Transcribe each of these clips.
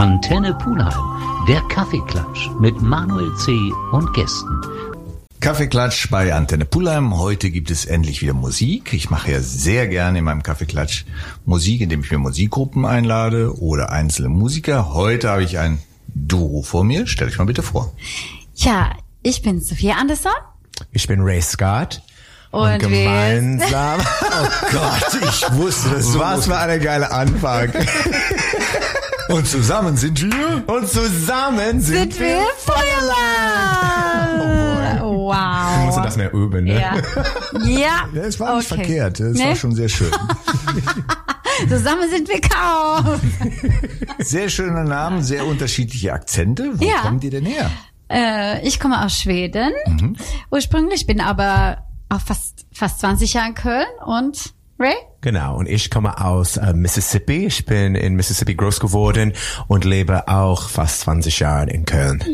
Antenne Pulheim, der Kaffeeklatsch mit Manuel C. und Gästen. Kaffeeklatsch bei Antenne Pulheim. Heute gibt es endlich wieder Musik. Ich mache ja sehr gerne in meinem Kaffeeklatsch Musik, indem ich mir Musikgruppen einlade oder einzelne Musiker. Heute habe ich ein Duo vor mir. Stell dich mal bitte vor. Ja, ich bin Sophia Anderson. Ich bin Ray Scott. Und, Und gemeinsam. Oh Gott, ich wusste das so. Was für eine geile Anfang. Und zusammen sind wir. Und zusammen sind, sind wir Feuerland. Oh wow. Wir müssen das mehr üben, ne? Ja. Ja. Ja, es war nicht Okay. verkehrt. Es Nee? war schon sehr schön. Zusammen sind wir kaum. Sehr schöner Name, sehr unterschiedliche Akzente. Wo Ja. kommen die denn her? Äh, ich komme aus Schweden. Mhm. Ursprünglich bin aber auch fast, fast 20 Jahre in Köln. Und Ray? Genau. Und ich komme aus äh, Mississippi. Ich bin in Mississippi groß geworden und lebe auch fast 20 Jahre in Köln.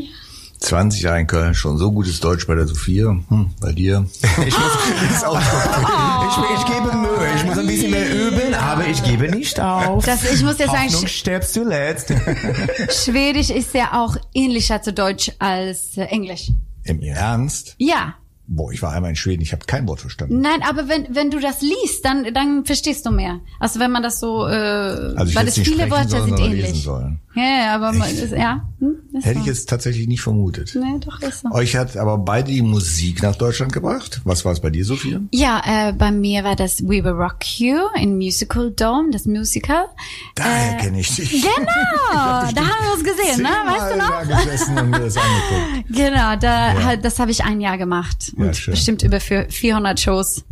20 Jahre in Köln, schon so gutes Deutsch bei der Sophia. Hm, bei dir. Ich, muss, ich, ich gebe Mühe. Ich muss ein bisschen mehr üben, aber ich gebe nicht auf. Das, ich muss jetzt sagen, Hoffnung Sch stirbt zuletzt. Schwedisch ist ja auch ähnlicher zu Deutsch als äh, Englisch. Im Ernst? Ja. Boah, ich war einmal in Schweden, ich habe kein Wort verstanden. Nein, aber wenn, wenn du das liest, dann, dann verstehst du mehr. Also wenn man das so, äh, Also weil es viele sprechen Wörter sind sondern lesen ähnlich. sollen. Ja, ja, aber man, ist, ja. Hm, ist Hätte so. ich jetzt tatsächlich nicht vermutet. Nee, doch ist so. Euch hat aber beide die Musik nach Deutschland gebracht. Was war es bei dir, Sophia? Ja, äh, bei mir war das We Will Rock You in Musical Dome, das Musical. Daher kenne ich dich. Genau, da haben wir uns gesehen, ne? Weißt du noch? Da gesessen und mir das angeguckt. Genau, da, halt, das habe ich ein Jahr gemacht Ja, und schön. bestimmt über für 400 Shows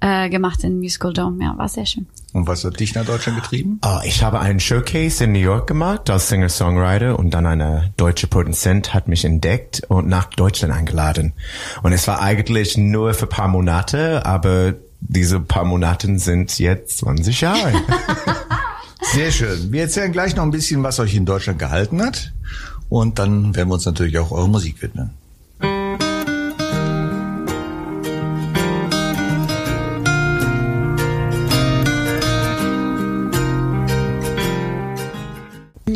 äh, gemacht in Musical Dome. Ja, war sehr schön. Und was hat dich nach Deutschland getrieben? Oh, ich habe einen Showcase in New York gemacht als Singer-Songwriter und dann eine deutsche Produzent hat mich entdeckt und nach Deutschland eingeladen. Und es war eigentlich nur für paar Monate, aber diese paar Monate sind jetzt 20 Jahre. Sehr schön. Wir erzählen gleich noch ein bisschen, was euch in Deutschland gehalten hat. Und dann werden wir uns natürlich auch eurer Musik widmen.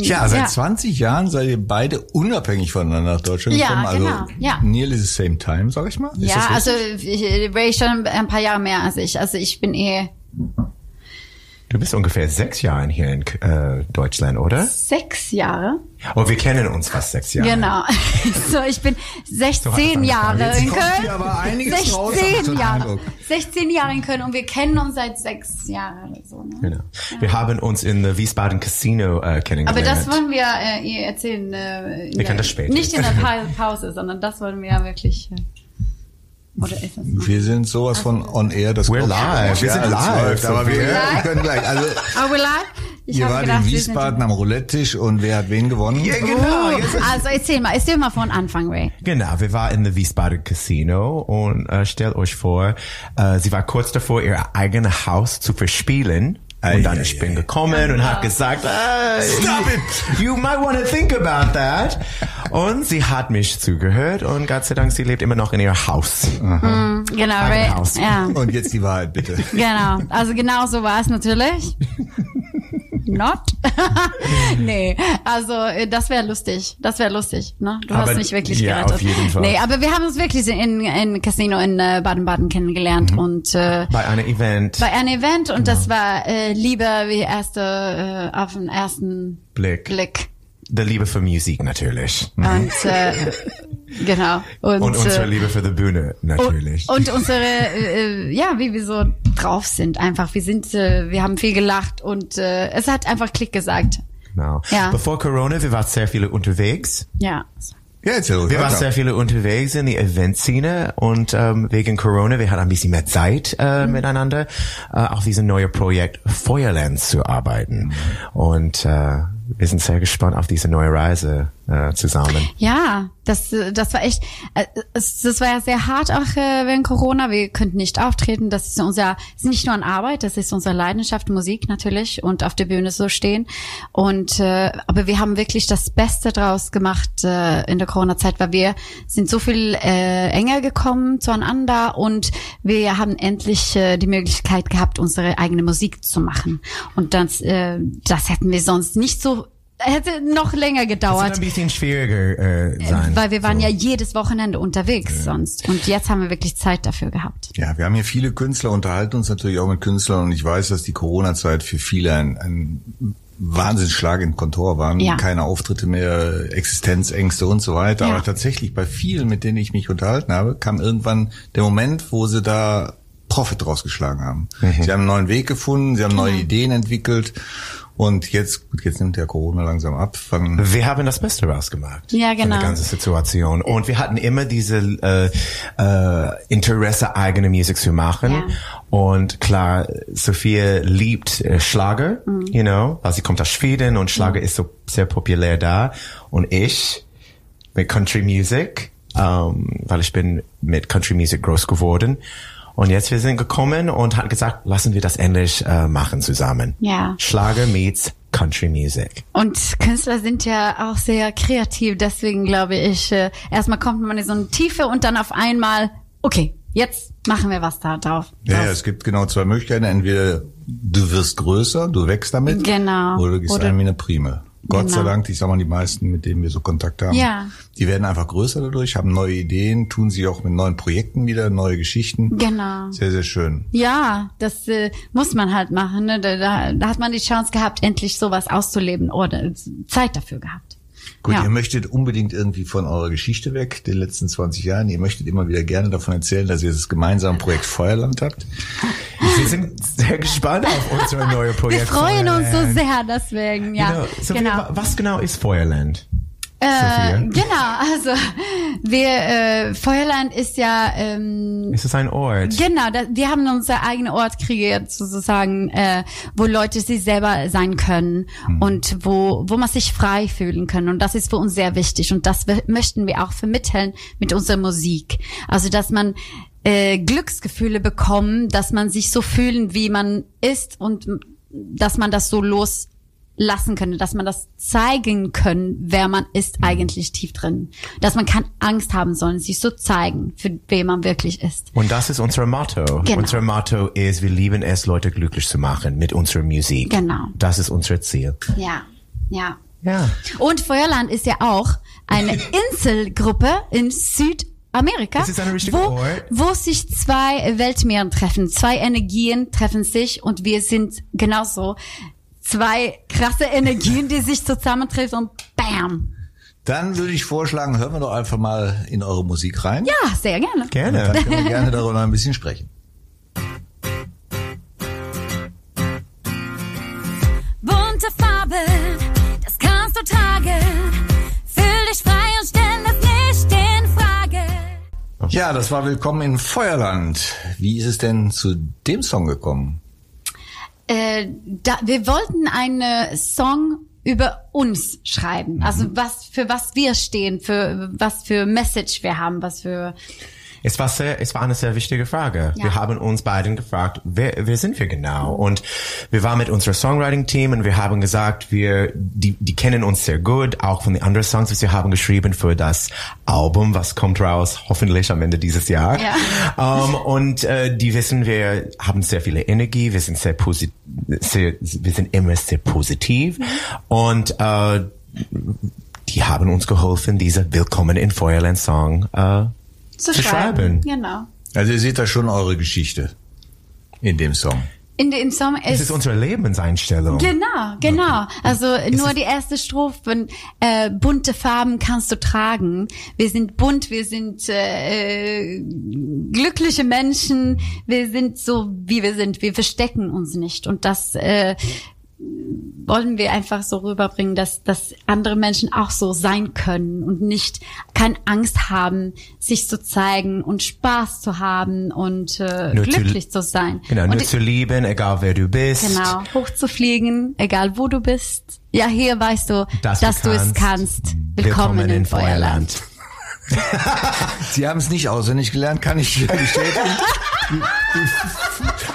Ja, seit Ja. 20 Jahren seid ihr beide unabhängig voneinander nach Deutschland Ja, gekommen. Also genau, ja. nearly the same time, sag ich mal. Ist ja, also ich, Ray schon ein paar Jahre mehr als ich. Also ich bin eh Du bist ungefähr sechs Jahre hier in äh, Deutschland, oder? sechs Jahre. Oh, wir kennen uns fast sechs Jahre. Genau. So, ich bin So hat 16 das Jahre in Köln. hier aber einiges raus, hab ich so 16 den Jahre. Eindruck. 16 Jahre in Köln und wir kennen uns seit sechs Jahren oder so. Ne? Genau. Wir haben uns in the Wiesbaden Casino äh, kennengelernt. Aber das wollen wir äh, ihr erzählen. Äh, Wir können der- das später. Nicht in der pa Pause, sondern das wollen wir ja wirklich. Äh, oder ist das noch? Wir sind sowas von on air. Das We're live. Wir sind es live, Aber wir, können gleich. Also Are we live? Ich ihr wart gedacht, in sind- Wiesbaden am Roulette-Tisch und wer hat wen gewonnen? Ja, genau. Jetzt Also erzähl mal, erzähl mal von Anfang, Ray. Genau, wir waren in the Wiesbaden Casino und äh, stellt euch vor, äh, sie war kurz davor, ihr eigenes Haus zu verspielen. Ei, und dann ei, ich bin ei. gekommen und hat gesagt, äh, Stop you, you might want to think about that. Und sie hat mich zugehört und Gott sei Dank, sie lebt immer noch in ihr Haus. Genau, Ray. Haus. Ja, Und jetzt die Wahrheit, bitte. genau. Also genau so war es natürlich. Not. nee, also äh, das wäre lustig. Das wäre lustig. Ne? Du Aber- hast mich wirklich ja, gerettet. auf jeden Fall. Nee, aber wir haben uns wirklich in in Casino in äh, Baden-Baden kennengelernt Mhm. und äh, Bei einem Event, bei einem Event und das Genau. war äh, Liebe wie erste äh, auf den ersten Blick, Blick. der Liebe für Musik natürlich. Und äh, genau. Und, Und unsere äh, Liebe für die Bühne natürlich. Und, und unsere, äh, ja, wie wir so drauf sind einfach. Wir sind, äh, wir haben viel gelacht und äh, es hat einfach Klick gesagt. genau. Ja. Bevor Corona, wir waren sehr viele unterwegs. Ja. Ja, erzähl Wir waren sehr viele unterwegs in die Eventszene und ähm, wegen Corona, wir hatten ein bisschen mehr Zeit äh, miteinander, äh, auf diesem neuen Projekt Feuerland zu arbeiten. Und äh, wir sind sehr gespannt auf diese neue Reise äh, zusammen. Ja, das, das war echt, äh, das war ja sehr hart auch äh, während Corona. Wir könnten nicht auftreten. Das ist unser, ist nicht nur an Arbeit, das ist unsere Leidenschaft, Musik natürlich und auf der Bühne so stehen. Und äh, aber wir haben wirklich das Beste draus gemacht äh, in der Corona-Zeit, weil wir sind so viel äh, enger gekommen zueinander und wir haben endlich äh, die Möglichkeit gehabt, unsere eigene Musik zu machen. Und das, äh, das hätten wir sonst nicht so hätte noch länger Das gedauert. ein bisschen schwieriger äh, sein. Weil wir waren so. ja jedes Wochenende unterwegs sonst. Und jetzt haben wir wirklich Zeit dafür gehabt. Ja, wir haben hier viele Künstler, unterhalten uns natürlich auch mit Künstlern und ich weiß, dass die Corona-Zeit für viele ein, ein Wahnsinnsschlag in Kontor waren. Ja. Keine Auftritte mehr, Existenzängste und so weiter. Ja. Aber tatsächlich bei vielen, mit denen ich mich unterhalten habe, kam irgendwann der Moment, wo sie da Profit rausgeschlagen haben. Mhm. Sie haben einen neuen Weg gefunden, sie haben neue Genau. Ideen entwickelt und jetzt, gut, jetzt nimmt der Corona langsam ab. Fangen, Wir haben das Beste rausgemacht. Ja, Von genau. der ganzen Situation. Und wir hatten immer diese äh, äh, Interesse, eigene Musik zu machen. Ja. Und klar, Sophia liebt äh, Schlager, Mhm. you know, weil sie kommt aus Schweden und Schlager ist so sehr populär da. Und ich mit Country Music, ähm, weil ich bin mit Country Music groß geworden. Und jetzt wir sind gekommen und hat gesagt, lassen wir das endlich äh, machen zusammen. Ja. Schlager meets Country Music. Und Künstler sind ja auch sehr kreativ, deswegen glaube ich, äh, erstmal kommt man in so eine Tiefe und dann auf einmal, okay, jetzt machen wir was da drauf. ja, ja, es gibt genau zwei Möglichkeiten. Entweder du wirst größer, du wächst damit. Genau. Oder du gehst Oder- eine Prime. Gott sei Genau. Dank, ich sag mal, die meisten, mit denen wir so Kontakt haben, Ja. die werden einfach größer dadurch, haben neue Ideen, tun sie auch mit neuen Projekten wieder, neue Geschichten. Genau. Sehr, sehr schön. Ja, das äh, muss man halt machen. Ne? Da, da, da hat man die Chance gehabt, endlich sowas auszuleben oder Zeit dafür gehabt. Gut, ja. ihr möchtet unbedingt irgendwie von eurer Geschichte weg, den letzten 20 Jahren. Ihr möchtet immer wieder gerne davon erzählen, dass ihr das gemeinsame Projekt Feuerland habt. Wir sind sehr gespannt auf unsere neue Wir Projekt. freuen uns so Feuerland. sehr deswegen, ja. Genau. Sophia, genau. wa- Was genau ist Feuerland? Äh, genau, also wir äh, Feuerland ist ja ähm, Ist es ein Ort? Genau, da, wir haben unser eigenen Ort kreiert, sozusagen, äh, wo Leute sich selber sein können und wo, wo man sich frei fühlen kann. Und das ist für uns sehr wichtig. Und das möchten wir auch vermitteln mit unserer Musik. Also, dass man äh, Glücksgefühle bekommen, dass man sich so fühlen, wie man ist und dass man das so loslassen könnte, dass man das zeigen können, wer man ist eigentlich tief drin. Dass man keine Angst haben soll, sich so zeigen, für wen man wirklich ist. Und das ist unser Motto. Genau. Unser Motto ist, wir lieben es, Leute glücklich zu machen mit unserer Musik. Genau. Das ist unser Ziel. Ja, ja. Ja. Und Feuerland ist ja auch eine Inselgruppe in Südamerika, Richtiger wo, wo sich zwei Weltmeeren treffen, zwei Energien treffen sich und wir sind genauso zwei krasse Energien, die sich zusammentreffen und bam. Dann würde ich vorschlagen, hören wir doch einfach mal in eure Musik rein. Ja, sehr gerne. Gerne. Dann können wir gerne darüber noch ein bisschen sprechen. Ja, das war Willkommen in Feuerland. Wie ist es denn zu dem Song gekommen? Äh, da, wir wollten einen Song über uns schreiben. Also was für was wir stehen, für was für Message wir haben, was für Es war sehr, es war eine sehr wichtige Frage. Ja. Wir haben uns beiden gefragt, wer, wer sind wir genau? Und wir waren mit unserem Songwriting-Team und wir haben gesagt, wir, die, die kennen uns sehr gut, auch von den anderen Songs, die wir haben geschrieben für das Album, was kommt raus, hoffentlich am Ende dieses Jahr. Ja. Ähm, und äh, die wissen, wir haben sehr viele Energie, wir sind sehr positiv, sehr, wir sind immer sehr positiv und äh, die haben uns geholfen, diese Willkommen in Feuerland Song äh, zu, Zu schreiben. Genau. Also ihr seht da schon eure Geschichte in dem Song. In dem Song Es ist ist unsere Lebenseinstellung. Genau, genau. Also nur die erste Strophe, äh, bunte Farben kannst du tragen. Wir sind bunt, wir sind äh, glückliche Menschen, wir sind so, wie wir sind. Wir verstecken uns nicht. Und das äh, wollen wir einfach so rüberbringen, dass, dass andere Menschen auch so sein können und nicht keine Angst haben, sich zu zeigen und Spaß zu haben und äh, Nur zu- glücklich zu sein. Genau, und nur zu lieben, egal wer du bist. Genau, hochzufliegen, egal wo du bist. Ja, hier weißt du, Dass dass, du du, es kannst. kannst. Willkommen, in Feuerland. Sie haben es nicht auswendig gelernt, kann ich bestätigen.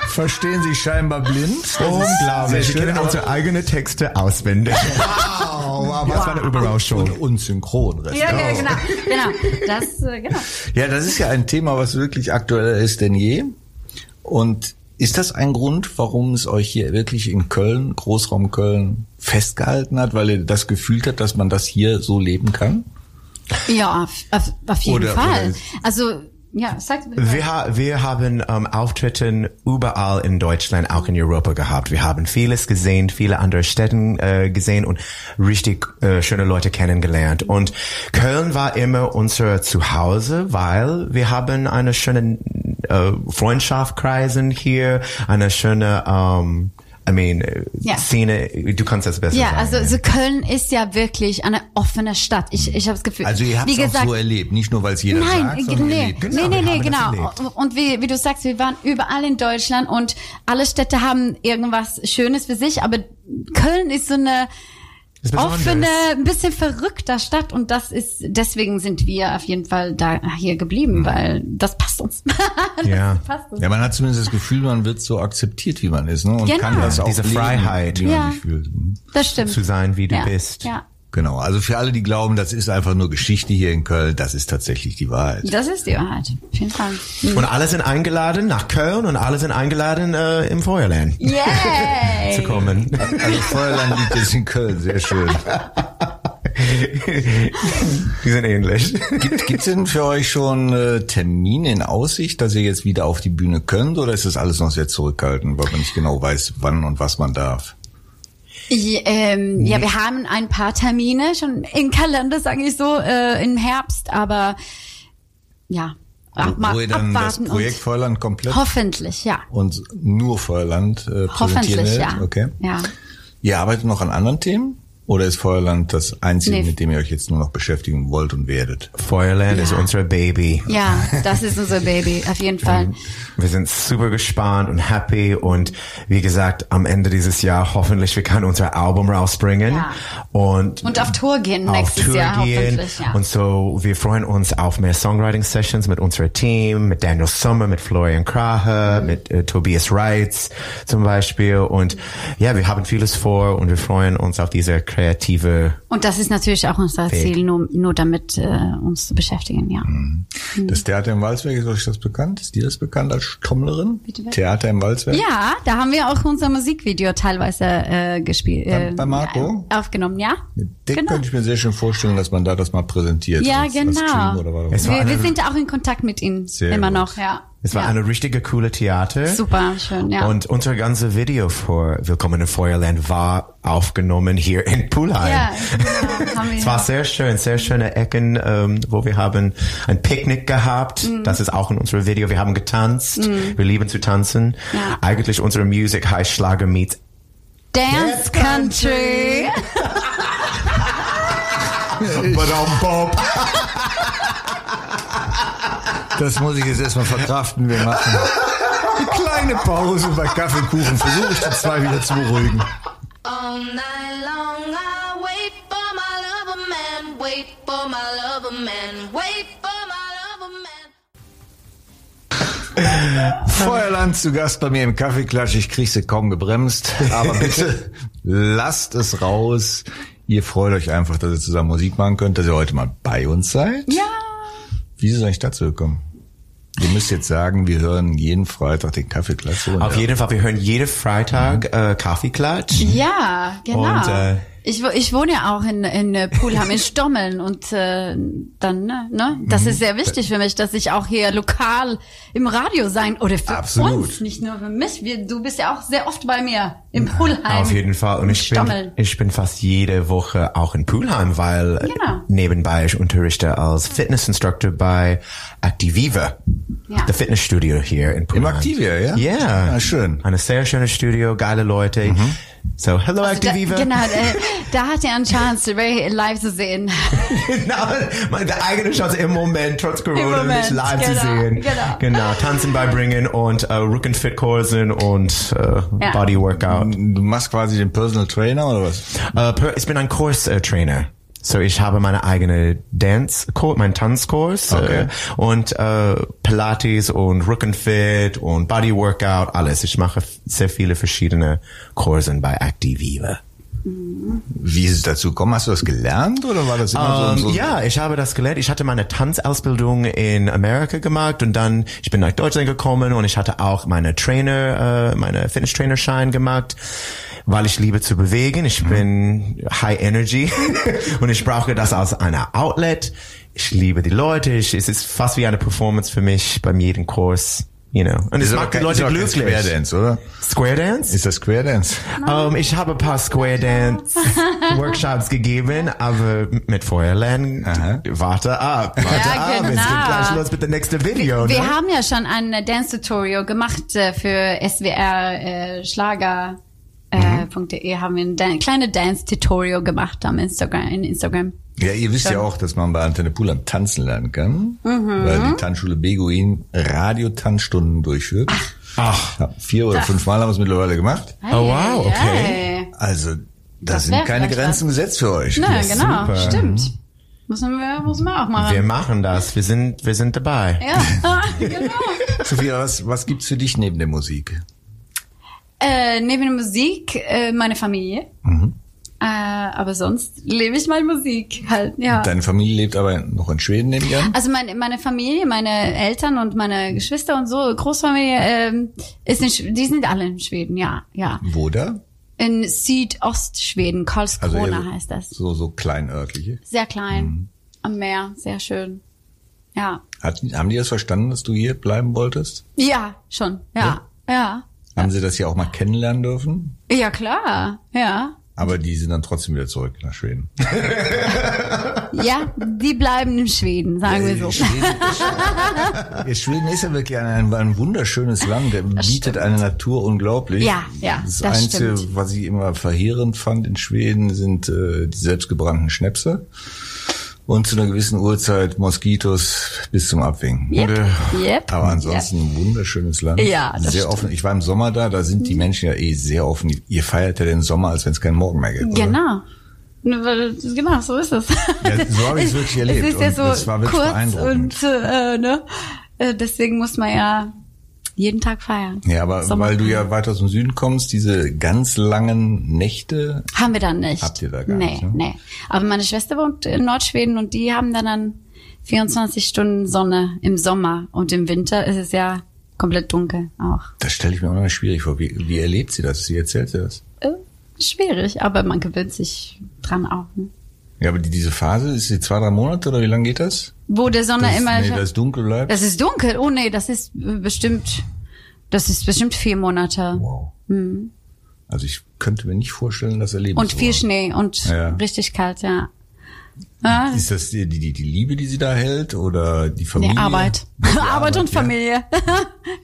Verstehen sich scheinbar blind. Unglaublich. Wir schön, kennen unsere eigenen Texte auswendig. Wow, wow, Das war eine Überraschung. Und, und synchron. Ja, ja, genau, genau. Das, äh, genau. Ja, das ist ja ein Thema, was wirklich aktueller ist denn je. Und Ist das ein Grund, warum es euch hier wirklich in Köln, Großraum Köln, festgehalten hat, weil ihr das gefühlt habt, dass man das hier so leben kann? Ja, auf, auf, auf jeden Oder- Fall. oder- also, ja, sag. Wir, ha wir haben ähm, Auftritten überall in Deutschland, auch in Europa gehabt. Wir haben vieles gesehen, viele andere Städte äh, gesehen und richtig äh, schöne Leute kennengelernt. Und Köln war immer unser Zuhause, weil wir haben eine schöne äh, Freundschaft kreisen hier, eine schöne ähm, I mean, Ja. Szene, du kannst das besser Ja, sagen. also, also Köln ist ja wirklich eine offene Stadt. Ich, ich habe das Gefühl. Also ihr habt es auch gesagt, so erlebt, nicht nur weil es jeder Nein, sagt, nee, nee, Genau, nee, nee, das genau. Und wie, wie du sagst, wir waren überall in Deutschland und alle Städte haben irgendwas Schönes für sich, aber Köln ist so eine Ist besonders. offene, ein bisschen verrückter Stadt und das ist, deswegen sind wir auf jeden Fall da hier geblieben, weil das passt uns. das Ja. passt uns. Ja, man hat zumindest das Gefühl, man wird so akzeptiert, wie man ist, ne? Und Genau. kann das auch Diese leben, Freiheit. man Ja. sich fühlt. Mhm. Das stimmt. zu sein, wie du ja. bist. Ja. Genau. Also für alle, die glauben, das ist einfach nur Geschichte hier in Köln, das ist tatsächlich die Wahrheit. Das ist die Wahrheit. Jeden Fall. Mhm. Und alle sind eingeladen nach Köln und alle sind eingeladen äh, im Feuerland Yay! zu kommen. Also Feuerland liegt jetzt in Köln, sehr schön. Die sind ähnlich. Gibt gibt's denn für euch schon äh, Termine in Aussicht, dass ihr jetzt wieder auf die Bühne könnt, oder ist das alles noch sehr zurückhaltend, weil man nicht genau weiß, wann und was man darf? Ja, ähm, ja, wir haben ein paar Termine schon im Kalender, sage ich so, äh, im Herbst, aber ja, ab, Wo ihr dann das abwarten Projekt und Feuerland komplett hoffentlich, ja. und nur Feuerland äh, Hoffentlich, ja. Okay. Ja. Ihr arbeitet noch an anderen Themen? Oder ist Feuerland das Einzige, Nee. mit dem ihr euch jetzt nur noch beschäftigen wollt und werdet? Feuerland ist unser Baby. Ja, das ist unser Baby, auf jeden Fall. Wir sind super gespannt und happy und wie gesagt, am Ende dieses Jahr hoffentlich wir können unser Album rausbringen Ja. und Und auf Tour gehen auf nächstes Tour Jahr gehen. hoffentlich, ja. Und so, wir freuen uns auf mehr Songwriting-Sessions mit unserem Team, mit Daniel Sommer, mit Florian Krahe, Mhm. mit äh, Tobias Reitz zum Beispiel. Und ja, wir haben vieles vor und wir freuen uns auf diese kreative Und das ist natürlich auch unser Weg. Ziel, nur, nur damit äh, uns zu beschäftigen, ja. Mhm. Das Theater im Walzwerk, ist euch das bekannt? Ist dir das bekannt als Trommlerin? Bitte, bitte? Theater im Walzwerk? Ja, da haben wir auch unser Musikvideo teilweise äh, gespielt. Bei- Äh, bei Marco? äh, Aufgenommen, ja. Den Genau. könnte ich mir sehr schön vorstellen, dass man da das mal präsentiert. Ja, als, Als genau. War Wir, wir sind auch in Kontakt mit ihm Sehr immer gut. noch, ja. Es war ja. eine richtige coole Theater. Super, schön, ja. Und unser ganze Video für Willkommen in Feuerland war aufgenommen hier in Pulheim. Ja, genau, haben wir- es war sehr schön, sehr schöne Ecken, ähm, wo wir haben ein Picknick gehabt. Mhm. Das ist auch in unserem Video. Wir haben getanzt. Wir lieben zu tanzen. Ja. Eigentlich unsere Musik heißt Schlager meets Dance Country. Bob. Das muss ich jetzt erstmal verkraften. Wir machen eine kleine Pause bei Kaffeekuchen. Versuche ich die zwei wieder zu beruhigen. All night long I wait for my lover man, wait for my lover man, wait for my lover man. Feuerland zu Gast bei mir im Kaffeeklatsch. Ich kriege sie kaum gebremst. Aber bitte lasst es raus. Ihr freut euch einfach, dass ihr zusammen Musik machen könnt, dass ihr heute mal bei uns seid. Ja. Wie ist es eigentlich dazu gekommen? Ihr müsst jetzt sagen, wir hören jeden Freitag den Kaffeeklatsch. Auf ja. jeden Fall, wir hören jeden Freitag Mhm. äh, Kaffeeklatsch. Ja, genau. Und, äh, ich, wo- ich wohne ja auch in, in äh, Pulheim, in Stommeln und äh, dann, ne, ne? Das Mhm. ist sehr wichtig für mich, dass ich auch hier lokal im Radio sein oder für Absolut. uns, nicht nur für mich. Wir, du bist ja auch sehr oft bei mir im Pulheim. Auf jeden Fall. Und in ich bin, ich bin fast jede Woche auch in Pulheim, weil äh, Genau. nebenbei ich unterrichte als Fitnessinstructor bei Activiva, Ja. the Fitnessstudio hier in Pulheim. Im Activia, ja? Ja. Ah, schön. Eine sehr schöne Studio, geile Leute. So, hello Also Da, Activiva. genau, äh, da hat er eine Chance, Ray live zu sehen. genau, meine eigene Chance im Moment, trotz Corona, Moment, mich live zu genau, sehen. genau. genau, tanzen beibringen und äh, Rückenfit-Kursen und äh, Ja. Body-Workout. Du machst quasi den Personal Trainer oder was? Äh, per, ich bin ein Kurstrainer. So ich habe meine eigene Dance, mein Tanzkurs Okay. äh, und äh, Pilates und Rückenfit und Bodyworkout, alles. Ich mache sehr viele verschiedene Kursen bei Activiva. Wie ist es dazu gekommen? Hast du das gelernt oder war das immer Ähm, so, so? ja, ich habe das gelernt. Ich hatte meine Tanzausbildung in Amerika gemacht und dann ich bin nach Deutschland gekommen und ich hatte auch meine Trainer, äh, meine Fitness Trainer Schein gemacht, weil ich liebe zu bewegen. Ich bin High Energy und ich brauche das als eine Outlet. Ich liebe die Leute. Ich, es ist fast wie eine Performance für mich beim jeden Kurs. You know. Und es Ist aber macht die Leute glücklich. Square Dance, oder? Square Dance? Ist das Square Dance? Ähm, ich habe ein paar Square Dance Workshops gegeben, aber mit Feuerlernen, Aha. warte ab, warte Ja, ab, es genau. geht gleich los mit dem nächsten Video. Wir ne? haben ja schon ein Dance-Tutorial gemacht äh, für SWR äh, Schlager. Äh, .de haben wir ein Dan kleine Dance-Tutorial gemacht am Instagram, in Instagram. Ja, ihr wisst ja auch, dass man bei Antenne Pulam tanzen lernen kann, weil die Tanzschule Beguin Radiotanzstunden durchführt. Ach, Ja, vier oder fünf Mal haben wir es mittlerweile gemacht. Oh, wow, okay. Hey. Also, da Das sind keine Grenzen gesetzt für euch. Na, genau, super. stimmt. Müssen wir, müssen wir auch machen. wir machen das, wir sind, wir sind dabei. ja, genau. Sophia, was, was gibt's für dich neben der Musik? Äh, neben der Musik äh, meine Familie. Mhm. Äh, aber sonst lebe ich meine Musik halt, ja. Deine Familie lebt aber noch in Schweden, ich an? Also meine, meine Familie, meine Eltern und meine Geschwister und so, Großfamilie, ähm, ist in, die sind alle in Schweden, ja, ja. Wo da? In Südostschweden, Karlskrona eher heißt das. So, so kleinörtliche. Sehr klein, Mhm. am Meer, sehr schön. Ja. Hat, haben die das verstanden, dass du hier bleiben wolltest? Ja, schon, ja, ja. Haben sie das hier auch mal kennenlernen dürfen? Ja, klar, ja. Aber die sind dann trotzdem wieder zurück nach Schweden. Ja, die bleiben in Schweden, sagen wir so. Schweden ist, ja, Schweden ist ja wirklich ein, ein wunderschönes Land. Der bietet eine Natur unglaublich. Ja, ja, Das, das Einzige, stimmt. was ich immer verheerend fand in Schweden, sind äh, die selbstgebrannten Schnäpse. Und zu einer gewissen Uhrzeit Moskitos bis zum Abwinken. Yep, yep. Aber ansonsten ein wunderschönes Land. Ja, das Sehr stimmt. offen. Ich war im Sommer da, da sind die Menschen ja eh sehr offen. Ihr feiert ja den Sommer, als wenn es keinen Morgen mehr gibt. Oder? Genau. Ne, weil- Genau, so ist es. Ja, so habe ich es wirklich erlebt. Es ist ja Und so das war wirklich kurz beeindruckend. und äh, ne? Äh, deswegen muss man ja jeden Tag feiern. Ja, aber Sommer- weil du ja weiter aus dem Süden kommst, diese ganz langen Nächte, Haben wir dann nicht. Habt ihr da gar nee, nicht, ne? Nee, Aber meine Schwester wohnt in Nordschweden und die haben dann, dann 24 Stunden Sonne im Sommer und im Winter ist es ja komplett dunkel auch. das stelle ich mir auch noch schwierig vor. Wie, wie erlebt sie das? Wie erzählt sie das? Äh, schwierig, aber man gewöhnt sich dran auch. Ne? Ja, aber die, diese Phase, ist sie zwei, drei Monate oder wie lange geht das? Wo der Sonne Das, immer... nee, dass es dunkel bleibt? das ist dunkel. Oh nee, das ist bestimmt... Das ist bestimmt vier Monate. wow. Also ich könnte mir nicht vorstellen, das erleben Und viel wollen. Schnee und Ja. richtig kalt, ja. ja Ist das die, die, die Liebe, die sie da hält oder die nee, Familie? Arbeit. Die Arbeit und ja. Familie.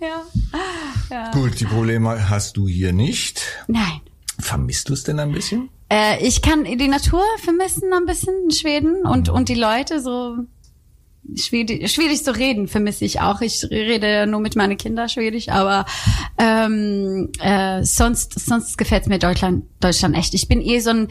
ja. Gut, die Probleme hast du hier nicht. Nein. Vermisst du es denn ein bisschen? Äh, ich kann die Natur vermissen ein bisschen in Schweden und, und die Leute so schwierig, schwierig zu reden vermisse ich auch. Ich rede nur mit meinen Kindern Schwedisch, aber ähm, äh, sonst, sonst gefällt mir Deutschland, Deutschland echt. Ich bin eh so ein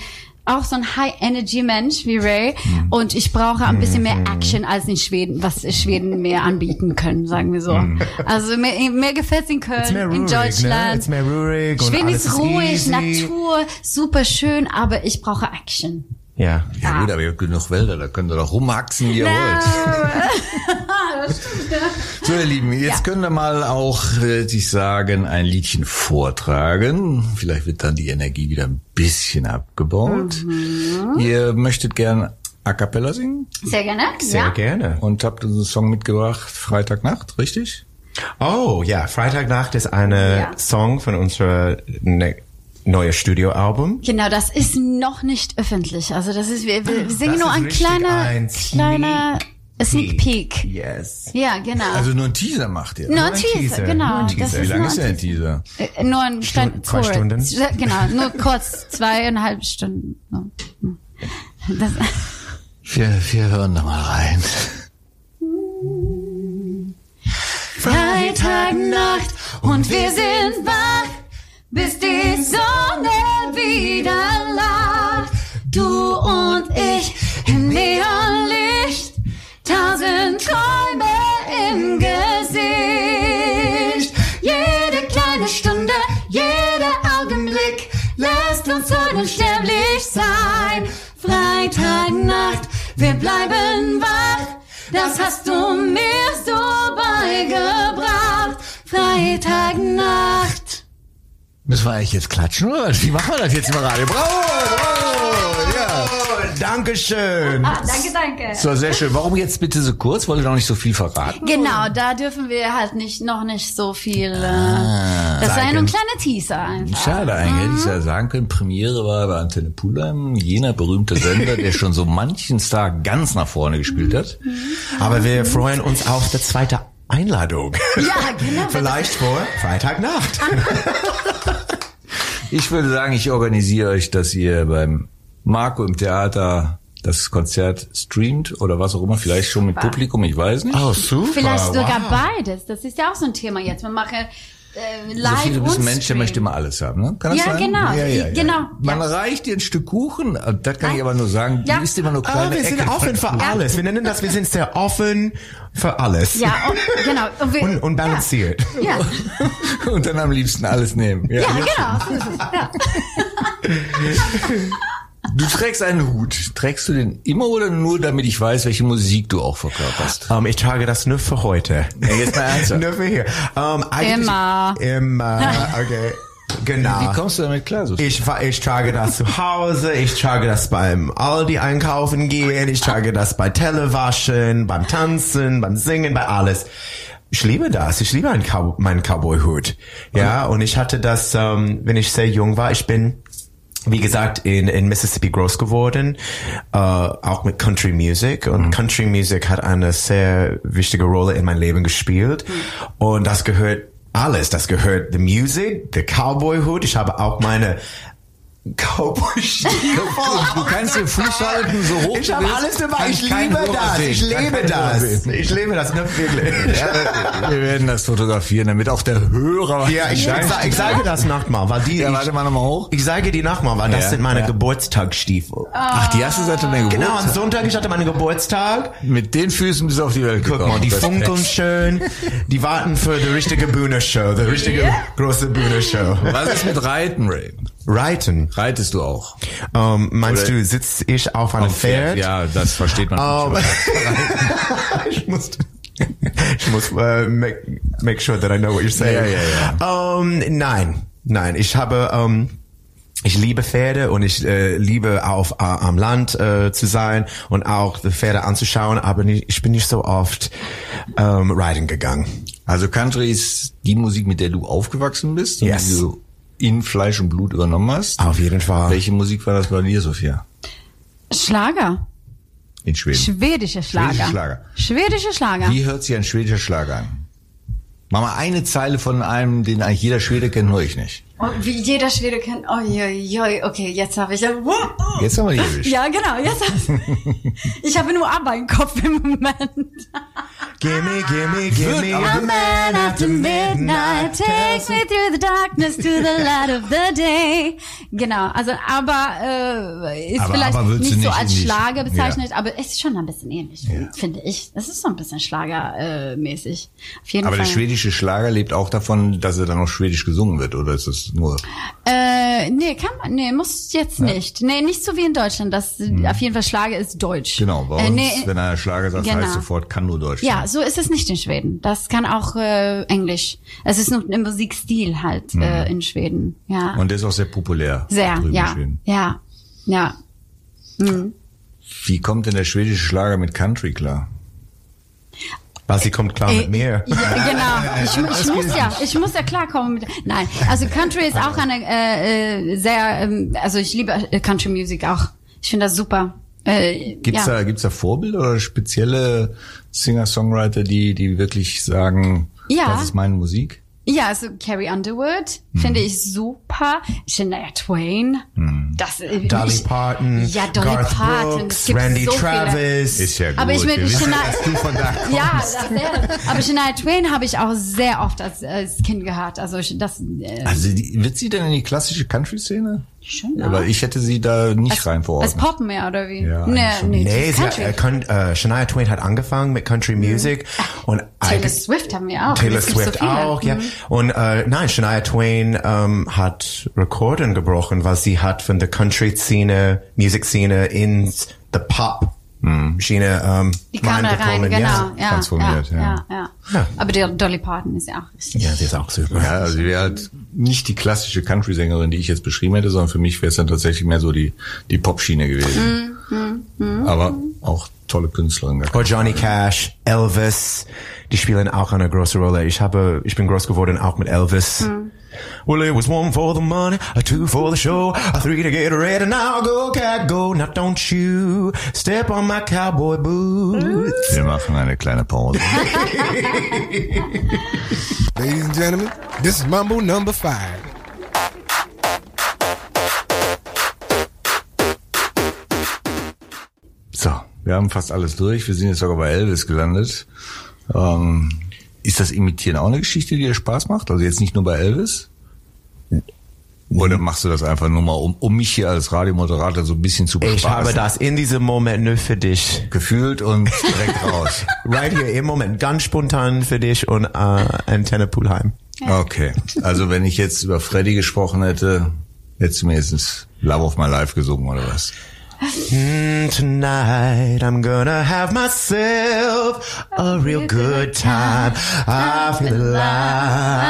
auch so ein High-Energy-Mensch wie Ray und ich brauche ein bisschen mehr Action als in Schweden, was Schweden mir anbieten können, sagen wir so. Also mir, mir gefällt's in Köln, mehr in ruhig, ne? Deutschland. Mehr ruhig Schweden ist ruhig, easy. Natur, super schön, aber ich brauche Action. Ja. Ja gut, aber ihr habt genug Wälder, da könnt ihr doch rumhaxen, wie ihr wollt. So, ihr Lieben, jetzt können wir mal auch, äh, ich sagen, ein Liedchen vortragen. Vielleicht wird dann die Energie wieder ein bisschen abgebaut. Ihr möchtet gern A Cappella singen Sehr gerne. Sehr ja. gerne. und habt uns einen Song mitgebracht, Freitagnacht, richtig? Oh, ja, Freitagnacht ist eine Ja. Song von unserer ne neue Studioalbum. Genau, das ist noch nicht öffentlich. Also das ist, wir, wir singen Das nur ein kleiner, ein kleiner Sneak Peek. Yes. Ja, genau. Also nur ein Teaser macht ihr. nur ein Teaser, Teaser, genau. nur ein Teaser. Wie lange ist denn ein der Teaser? Äh, Nur ein kleiner zwei Stunden. Genau, nur kurz, zweieinhalb Stunden. Das, Wir, wir hören da mal rein. Freitagnacht und wir sind wach, bis die Sonne wieder lacht. Sein. Freitagnacht, wir bleiben wach. Das hast du mir so beigebracht. Freitagnacht. Müssen wir eigentlich jetzt klatschen oder? Wie machen wir das jetzt im Radio? Bravo! Bravo! Ja. Dankeschön. Ah, danke, danke. So, sehr schön. Warum jetzt bitte so kurz? Wollt ihr noch nicht so viel verraten? Genau, da dürfen wir halt nicht noch nicht so viel. Äh, Ah. das war ja nur ein kleiner Teaser einfach. Schade, eigentlich hätte ich ja sagen können, Premiere war bei Antenne Pulheim, jener berühmte Sender, der schon so manchen Star ganz nach vorne gespielt hat. Aber wir freuen uns auf die zweite Einladung. Ja, genau. Vielleicht vor Freitagnacht. Ich würde sagen, ich organisiere euch, dass ihr beim Marco im Theater das Konzert streamt oder was auch immer, vielleicht schon mit Publikum, ich weiß nicht. Oh, super. Vielleicht sogar wow. beides. Das ist ja auch so ein Thema jetzt. Wir machen äh, live Sophie, du bist ein Mensch, der möchte immer alles haben, ne? Kann das Ja, sein? genau. Genau, Man ja. reicht dir ein Stück Kuchen, äh, das kann ich aber nur sagen, Ja. du isst immer nur Ah, kleine wir sind Ecken. offen für alles. Wir nennen das, wir sind sehr offen für alles. Ja, und, genau. Und, wir, Und, und balanciert. Ja, Und dann am liebsten alles nehmen. ja, ja genau. So. Du trägst einen Hut. Trägst du den immer oder nur, damit ich weiß, welche Musik du auch verkörperst? Ähm, ich trage das nur für heute. Ja, jetzt mal ernsthaft. nur für hier. Ähm, eigentlich- Immer. Immer, okay. Genau. Wie kommst du damit klar? Sophie? Ich, ich trage das zu Hause, ich trage das beim Aldi einkaufen gehen, ich trage das bei Telewaschen, beim Tanzen, beim Singen, bei alles. Ich liebe das. Ich liebe einen Cow meinen Cowboy-Hut. Ja, und ich hatte das, ähm, wenn ich sehr jung war. Ich bin, wie gesagt, in, in Mississippi groß geworden, äh, auch mit Country Music. Und Country Music hat eine sehr wichtige Rolle in mein Leben gespielt. Und das gehört alles. Das gehört the Music, the Cowboy-Hut. Ich habe auch meine Cowboy-Stiefel. Du kannst den Fuß halten, so hoch Ich habe alles dabei. Ich liebe das. sehen. Ich Hörer das. Ich liebe das. Ne. Ja, wir werden das fotografieren, damit auch der Hörer Ja, ich, ich, sage das nochmal, weil die. Ja, ich, warte mal nochmal hoch. Ich sage die nochmal, weil das Ja, sind meine ja. Geburtstagsstiefel. Ach, die hast du seit deiner Geburt. Genau, am Sonntag, ich hatte meinen Geburtstag. Mit den Füßen bist du auf die Welt Guck gekommen. mal, die funkeln schön. Die warten für die richtige Bühneshow, die richtige große Bühneshow. Was ist mit Reiten, Ray? Reiten. Reitest du auch? Ähm, meinst Oder- du, sitze ich auf einem Auf Pferd? Ja, das versteht man. Ähm, nicht. ich muss, ich muss uh, make, make sure that I know what you're saying. Ja, ja, Ähm, nein, nein, ich habe, ähm, ich liebe Pferde und ich äh, liebe auf äh, am Land äh, zu sein und auch die Pferde anzuschauen, aber nicht, ich bin nicht so oft ähm, riding gegangen. Also Country ist die Musik, mit der du aufgewachsen bist und Yes. die du in Fleisch und Blut übernommen hast. Auf jeden Fall. Welche Musik war das bei dir, Sophia? Schlager. In Schweden. Schwedische Schlager. Schwedische Schlager. Schwedische Schlager. Wie hört sich ein schwedischer Schlager an? Mach mal eine Zeile von einem, den eigentlich jeder Schwede kennt, nur ich nicht. Oh, wie jeder Schwede kennt. Oh, joi, joi, okay, jetzt habe ich. Oh, Jetzt haben wir die erwischt. Ja, genau, jetzt hab ich. habe nur aber im Kopf im Moment. Gimme, gimme, gimme A man after midnight takes me through the darkness to the light of the day. Genau, also aber äh, ist Aber- vielleicht aber nicht, du so nicht als die- Schlager bezeichnet, Ja. aber es ist schon ein bisschen ähnlich, finde ich. Es ist so ein bisschen Schlagermäßig. Äh, mäßig. Auf jeden Aber Fall. der schwedische Schlager lebt auch davon, dass er dann auch schwedisch gesungen wird, oder ist das nur? Äh, nee, kann man, nee, muss jetzt nicht. Nee, nicht so wie in Deutschland. Das auf jeden Fall Schlager ist Deutsch. Hm. Genau, bei Äh, uns, nee, wenn einer Schlager sagt, genau. heißt sofort, kann nur Deutsch Ja, sein. so ist es nicht in Schweden. Das kann auch äh, Englisch. Es ist nur ein Musikstil halt äh, in Schweden. Ja. Hm. Und der ist auch sehr populär. Sehr, ja. Ja. Ja. Wie kommt denn der schwedische Schlager mit Country klar? Was, sie kommt klar mit mir. Ja, genau. Ich, ich muss ja, ich muss ja klarkommen mit. Nein, also Country ist auch eine äh, äh, sehr, ähm, also ich liebe äh, Country Music auch. Ich finde das super. Äh, Gibt's ja. da, gibt's da Vorbilder oder spezielle Singer-Songwriter, die, die wirklich sagen, Ja. das ist meine Musik? Ja, also Carrie Underwood Hm. finde ich super. Shania Twain. Das, äh, Dolly ich, Parton, Ja, Dolly Garth Parton. Brooks, gibt Randy so viele. Travis. Ist ja gut. Aber ich wissen, Shania, ja, aber Shania Twain habe ich auch sehr oft als, als Kind gehört. Also das, äh, Also die, wird sie denn in die klassische Country-Szene? Schon, Aber ich hätte sie da nicht rein Als verordnet. Pop mehr, oder wie? Ja, nee, nee, Nee, sie, Country. äh, Con- äh, Shania Twain hat angefangen mit Country Music und Taylor Swift haben wir auch. Taylor so Swift viele. auch, ja. Mhm. Und äh, nein, Shania Twain ähm, hat Rekorden gebrochen, weil sie hat von der Country-Szene, Musikszene ins the Pop Schiene ähm, Die kam da rein, genau. ja. Ja, transformiert, ja, ja. ja, ja. Ja. Aber die Dolly Parton ist ja auch richtig. Ja, sie ist auch super. Ja, also sie wäre halt nicht die klassische Country-Sängerin, die ich jetzt beschrieben hätte, sondern für mich wäre es dann tatsächlich mehr so die, die Pop-Schiene gewesen. Aber auch tolle Künstlerin. Oder Johnny Cash, Elvis, die spielen auch eine große Rolle. Ich habe, ich bin groß geworden auch mit Elvis. Well, it was one for the money, a two for the show, a three to get ready. Now go, cat, go. Now don't you step on my cowboy boots. Wir machen eine kleine Pause. Ladies and gentlemen, this is Mumble number five. Wir haben fast alles durch. Wir sind jetzt sogar bei Elvis gelandet. Ähm, ist das Imitieren auch eine Geschichte, die dir Spaß macht? Also jetzt nicht nur bei Elvis? Oder machst du das einfach nur mal, um, um mich hier als Radiomoderator so ein bisschen zu Ich bespaßen? habe das in diesem Moment nur für dich. gefühlt und direkt raus. Right here im Moment, ganz spontan für dich und äh, Antenne Poolheim. Okay, also wenn ich jetzt über Freddy gesprochen hätte, hättest du mir jetzt Love of My Life gesungen oder was? Mm, tonight I'm gonna have myself a real good time. I feel alive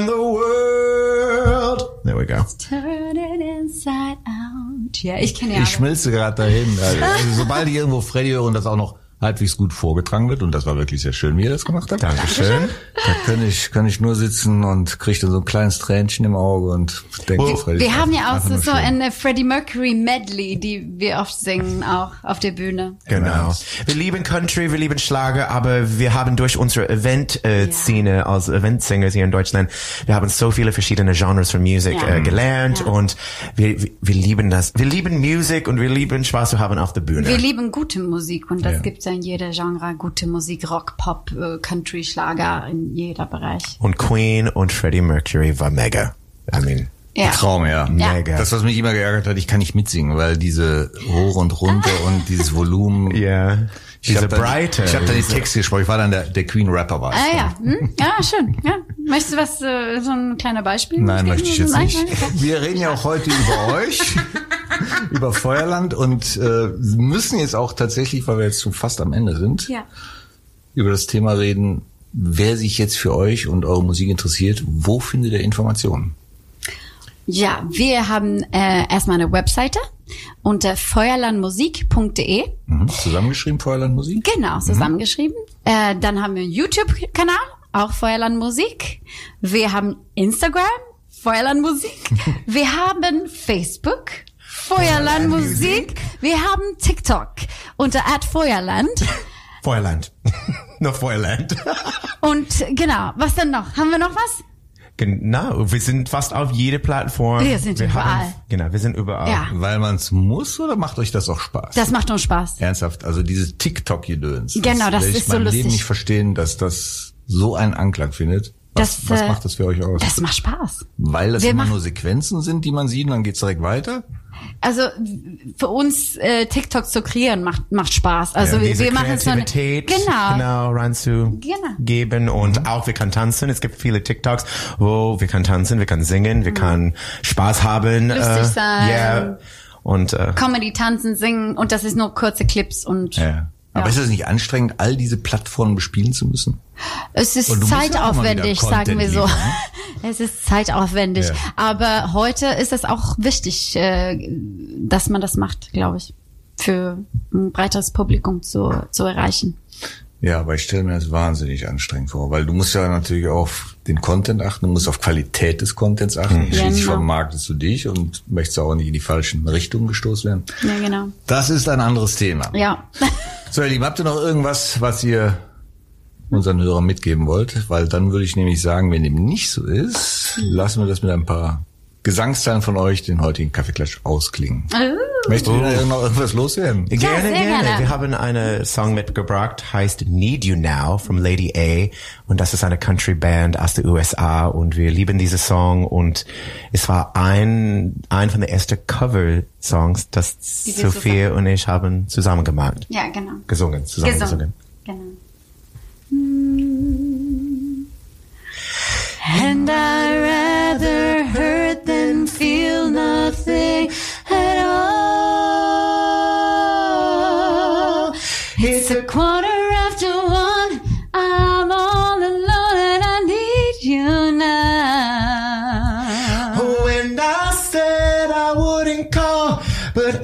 in the world. There we go. Turn it inside out. Ja, ich kenne ja. Ich schmilze gerade dahin. Also, sobald ich irgendwo Freddy höre und das auch noch halbwegs gut vorgetragen wird, und das war wirklich sehr schön, wie er das gemacht hat. Dankeschön. Da kann ich, kann ich nur sitzen und kriege dann so ein kleines Tränchen im Auge und denke, Well, Freddy. wir haben ja auch so, so eine Freddie Mercury Medley, die wir oft singen, auch auf der Bühne. Genau. Wir lieben Country, wir lieben Schlager, aber wir haben durch unsere Event-Szene als Eventsänger hier in Deutschland, wir haben so viele verschiedene Genres von Musik Ja. äh, gelernt Ja. und wir, wir, lieben das. Wir lieben Musik und wir lieben Spaß zu haben auf der Bühne. Wir lieben gute Musik und das Ja. gibt's ja in jeder Genre. Gute Musik, Rock, Pop, äh, Country, Schlager, in jeder Bereich. und Queen und Freddie Mercury war mega. I mean, Ja. Traum, ja. Ja. Mega. Das, was mich immer geärgert hat, ich kann nicht mitsingen, weil diese hoch und runter und dieses Volumen. ja. Ich Diese habe dann, Breite. ich hab dann die Texte gesprochen. Ich war dann der, der Queen Rapper war ich. Ah ja, hm? ja, schön. Ja. Möchtest du was, äh, so ein kleiner Beispiel? Nein, möchte ich jetzt nicht. nein. Wir reden ja auch heute über euch, über Feuerland und äh, müssen jetzt auch tatsächlich, weil wir jetzt schon fast am Ende sind, Ja. über das Thema reden, wer sich jetzt für euch und eure Musik interessiert, wo findet ihr Informationen? Ja, wir haben äh, erstmal eine Webseite unter feuerlandmusik.de. Mhm. Zusammengeschrieben, Feuerland Musik? Genau, zusammengeschrieben. Äh, dann haben wir einen YouTube-Kanal, auch Feuerland Musik. Wir haben Instagram, Feuerland Musik. Wir haben Facebook, Feuerland Musik. Wir haben TikTok unter @feuerland. Feuerland. Noch Feuerland. Und genau, was denn noch? Haben wir noch was? Genau, wir sind fast auf jede Plattform. Wir sind überall. Haben, genau, wir sind überall. Ja. Weil man es muss oder macht euch das auch Spaß? Das macht uns Spaß. Ernsthaft, also dieses TikTok-Gedöns. Genau, das ich ist so mein Leben lustig. nicht verstehen, dass das so einen Anklang findet. Was, Das, was äh, macht das für euch aus? Das macht Spaß. Weil das wir immer machen- nur Sequenzen sind, die man sieht und dann geht's direkt weiter? Also für uns äh, TikTok zu kreieren macht macht Spaß. Also Ja, wir, wir machen so eine genau. genau reinzugeben und auch wir können tanzen. Es gibt viele TikToks, wo wir können tanzen, wir können singen, wir können Spaß haben. Mhm. Lustig sein. Ja. Und äh, Comedy, tanzen, singen und das ist nur kurze Clips und Ja. Aber Ja. ist es nicht anstrengend, all diese Plattformen bespielen zu müssen? es ist zeitaufwendig, sagen wir so. liefern, Es ist zeitaufwendig, Ja. aber heute ist es auch wichtig, äh, dass man das macht, glaube ich, für ein breiteres Publikum zu, zu erreichen. Ja, aber ich stelle mir das wahnsinnig anstrengend vor, weil du musst ja natürlich auf den Content achten, du musst auf Qualität des Contents achten. Schließlich Genau. vermarktest du dich und möchtest auch nicht in die falschen Richtungen gestoßen werden. Ja, genau. Das ist ein anderes Thema. Ja. So, ihr Lieben, habt ihr noch irgendwas, was ihr unseren Hörern mitgeben wollt? Weil dann würde ich nämlich sagen, wenn dem nicht so ist, lassen wir das mit ein paar Gesangsteilen von euch den heutigen Kaffeeklatsch ausklingen. Oh. Möchtet ihr noch irgendwas loswerden? Gerne, sehr gerne. gerne. Wir haben einen Song mitgebracht, heißt Need You Now from Lady A. Und das ist eine Country Band aus den USA und wir lieben diesen Song und es war ein, ein von den ersten Cover-Songs, das Sophia und ich haben zusammen gemacht. Ja, genau. Gesungen, zusammen gesungen. Gesungen. Genau. And I but